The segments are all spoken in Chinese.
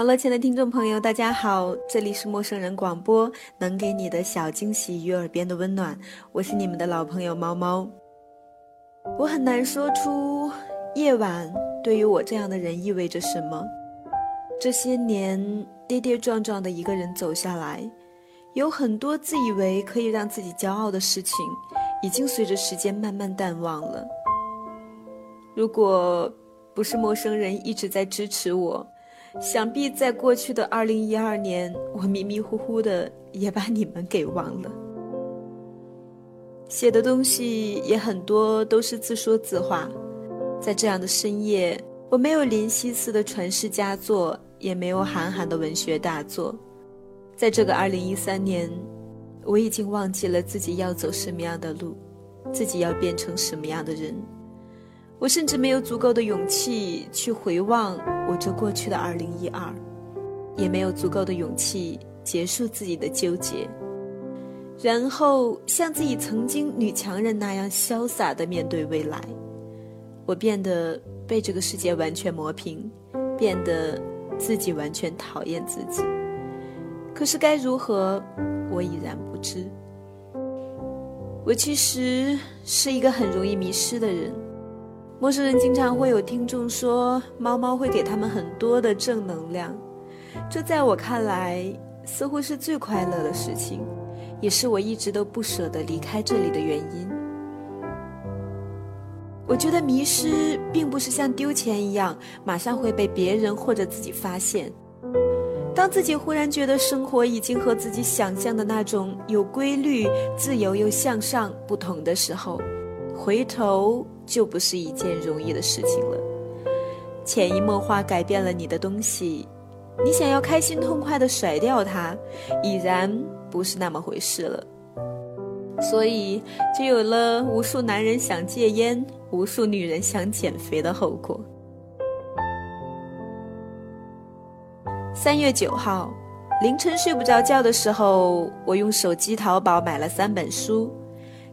网络前的听众朋友，大家好，这里是陌生人广播，能给你的小惊喜与耳边的温暖，我是你们的老朋友猫猫。我很难说出夜晚对于我这样的人意味着什么。这些年跌跌撞撞的一个人走下来，有很多自以为可以让自己骄傲的事情，已经随着时间慢慢淡忘了。如果不是陌生人一直在支持我。想必在过去的二零一二年，我迷迷糊糊的也把你们给忘了。写的东西也很多，都是自说自话。在这样的深夜，我没有林夕似的传世佳作，也没有韩寒的文学大作。在这个二零一三年，我已经忘记了自己要走什么样的路，自己要变成什么样的人。我甚至没有足够的勇气去回望我这过去的二零一二，也没有足够的勇气结束自己的纠结，然后像自己曾经女强人那样潇洒的面对未来。我变得被这个世界完全磨平，变得自己完全讨厌自己。可是该如何，我已然不知。我其实是一个很容易迷失的人。陌生人经常会有听众说，猫猫会给他们很多的正能量，这在我看来似乎是最快乐的事情，也是我一直都不舍得离开这里的原因。我觉得迷失并不是像丢钱一样，马上会被别人或者自己发现。当自己忽然觉得生活已经和自己想象的那种有规律、自由又向上不同的时候，回头。就不是一件容易的事情了。潜移默化改变了你的东西，你想要开心痛快的甩掉它，已然不是那么回事了。所以，就有了无数男人想戒烟，无数女人想减肥的后果。三月九号凌晨睡不着觉的时候，我用手机淘宝买了三本书。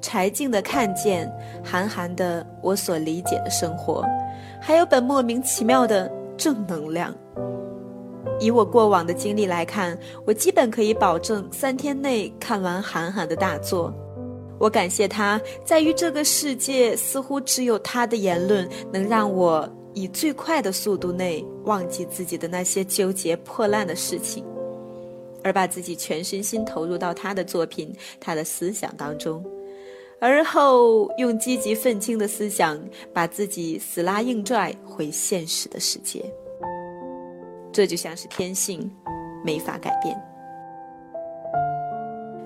柴静的《看见》，韩寒的《我所理解的生活》，还有本莫名其妙的正能量。以我过往的经历来看，我基本可以保证三天内看完韩寒的大作。我感谢他，在于这个世界似乎只有他的言论能让我以最快的速度内忘记自己的那些纠结破烂的事情，而把自己全身心投入到他的作品、他的思想当中。而后用积极愤青的思想，把自己死拉硬拽回现实的世界。这就像是天性，没法改变。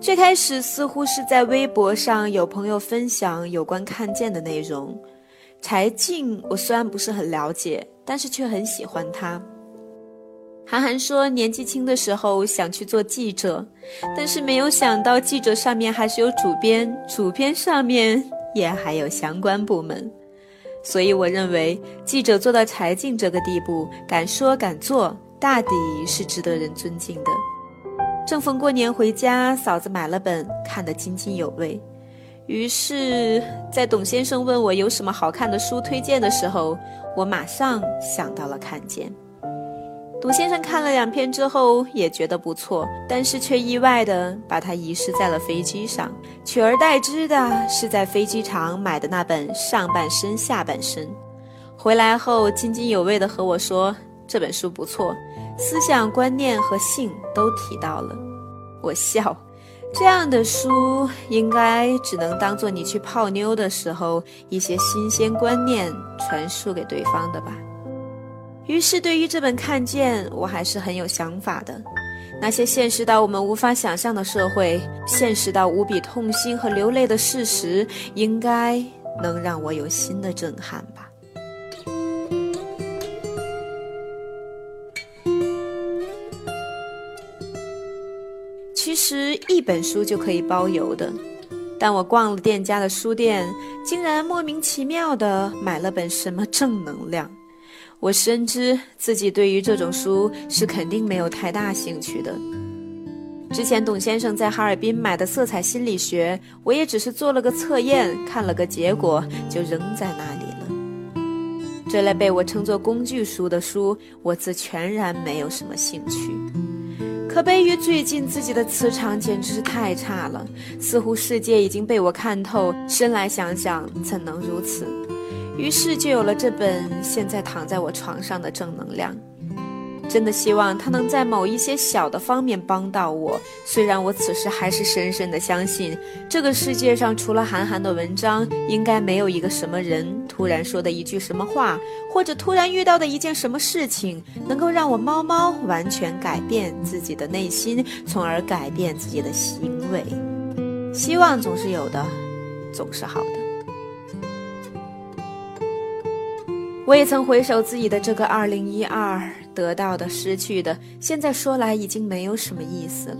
最开始似乎是在微博上有朋友分享有关看见的内容，柴静我虽然不是很了解，但是却很喜欢她。韩寒说，年纪轻的时候想去做记者，但是没有想到记者上面还是有主编，主编上面也还有相关部门。所以我认为，记者做到柴静这个地步，敢说敢做，大抵是值得人尊敬的。正逢过年回家，嫂子买了本，看得津津有味。于是，在董先生问我有什么好看的书推荐的时候，我马上想到了看见。董先生看了两篇之后也觉得不错，但是却意外的把它遗失在了飞机上，取而代之的是在飞机场买的那本《上半身下半身》。回来后津津有味的和我说这本书不错，思想观念和性都提到了。我笑，这样的书应该只能当做你去泡妞的时候一些新鲜观念传输给对方的吧。于是，对于这本《看见》，我还是很有想法的。那些现实到我们无法想象的社会，现实到无比痛心和流泪的事实，应该能让我有新的震撼吧。其实一本书就可以包邮的，但我逛了店家的书店，竟然莫名其妙的买了本什么正能量。我深知自己对于这种书是肯定没有太大兴趣的。之前董先生在哈尔滨买的《色彩心理学》，我也只是做了个测验，看了个结果就扔在那里了。这类被我称作工具书的书，我自全然没有什么兴趣。可悲于最近自己的磁场简直是太差了，似乎世界已经被我看透。深来想想，怎能如此？于是就有了这本现在躺在我床上的正能量。真的希望它能在某一些小的方面帮到我。虽然我此时还是深深的相信，这个世界上除了韩寒的文章，应该没有一个什么人突然说的一句什么话，或者突然遇到的一件什么事情，能够让我猫猫完全改变自己的内心，从而改变自己的行为。希望总是有的，总是好的。我也曾回首自己的这个二零一二。得到的、失去的，现在说来已经没有什么意思了。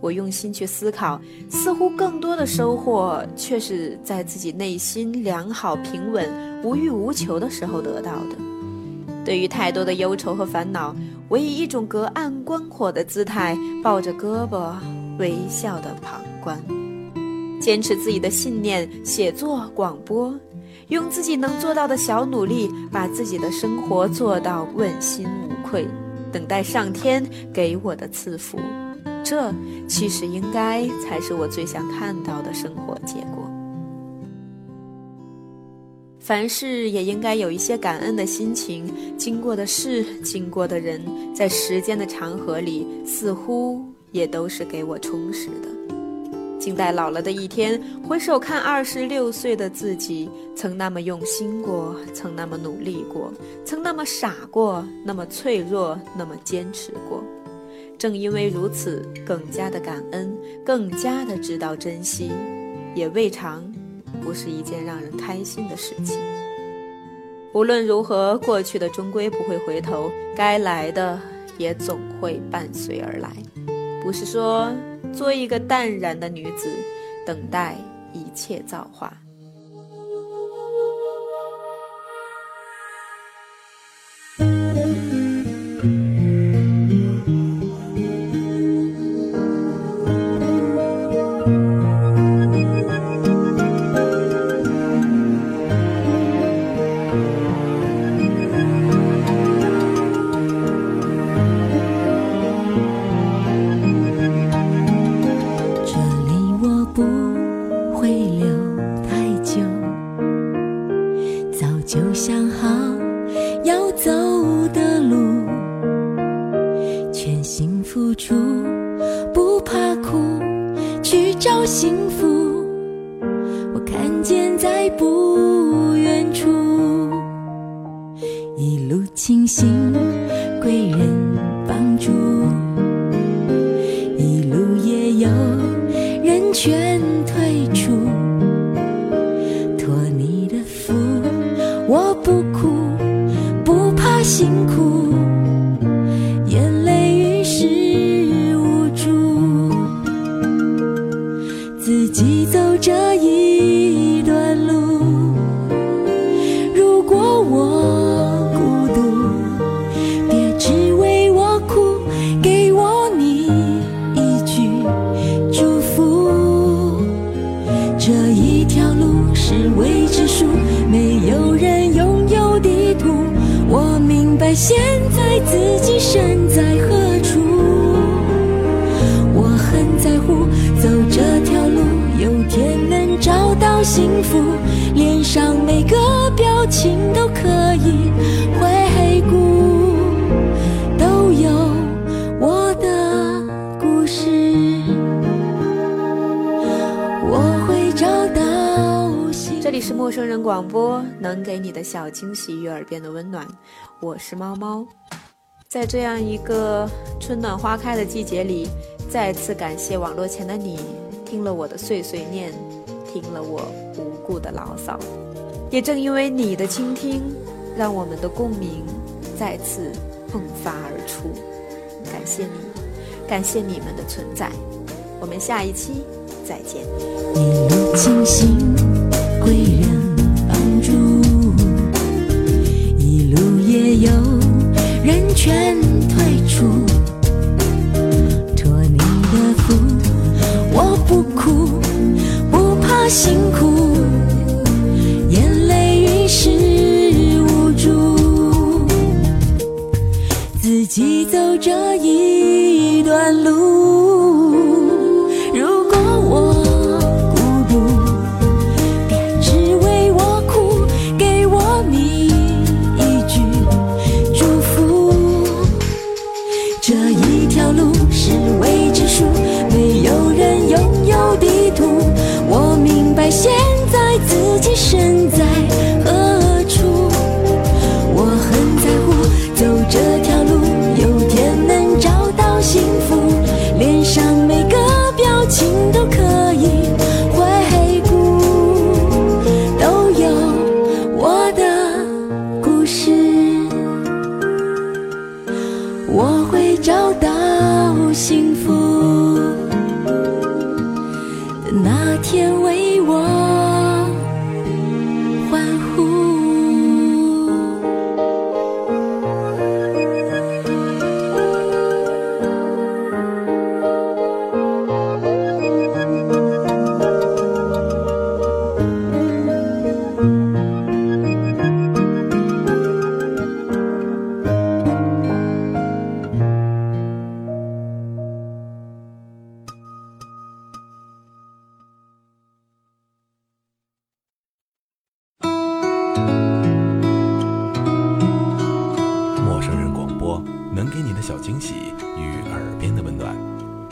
我用心去思考，似乎更多的收获却是在自己内心良好、平稳、无欲无求的时候得到的。对于太多的忧愁和烦恼，我以一种隔岸观火的姿态，抱着胳膊，微笑的旁观，坚持自己的信念，写作、广播。用自己能做到的小努力，把自己的生活做到问心无愧，等待上天给我的赐福。这其实应该才是我最想看到的生活结果。凡事也应该有一些感恩的心情，经过的事，经过的人，在时间的长河里，似乎也都是给我充实的。静待老了的一天，回首看二十六岁的自己，曾那么用心过，曾那么努力过，曾那么傻过，那么脆弱，那么坚持过。正因为如此，更加的感恩，更加的知道珍惜，也未尝不是一件让人开心的事情。无论如何，过去的终归不会回头，该来的也总会伴随而来。不是说。做一个淡然的女子，等待一切造化。现在自己身在何处？我很在乎，走这条路，有天能找到幸福，里是陌生人广播，能给你的小惊喜与耳边的温暖。我是猫猫，在这样一个春暖花开的季节里，再次感谢网络前的你，听了我的碎碎念，听了我无故的牢骚。也正因为你的倾听，让我们的共鸣再次迸发而出。感谢你，感谢你们的存在。我们下一期再见。一路惊心，贵人帮助；一路也有人劝退出。托你的福，我不哭，不怕心，幸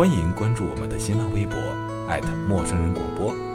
欢迎关注我们的新浪微博陌生人广播。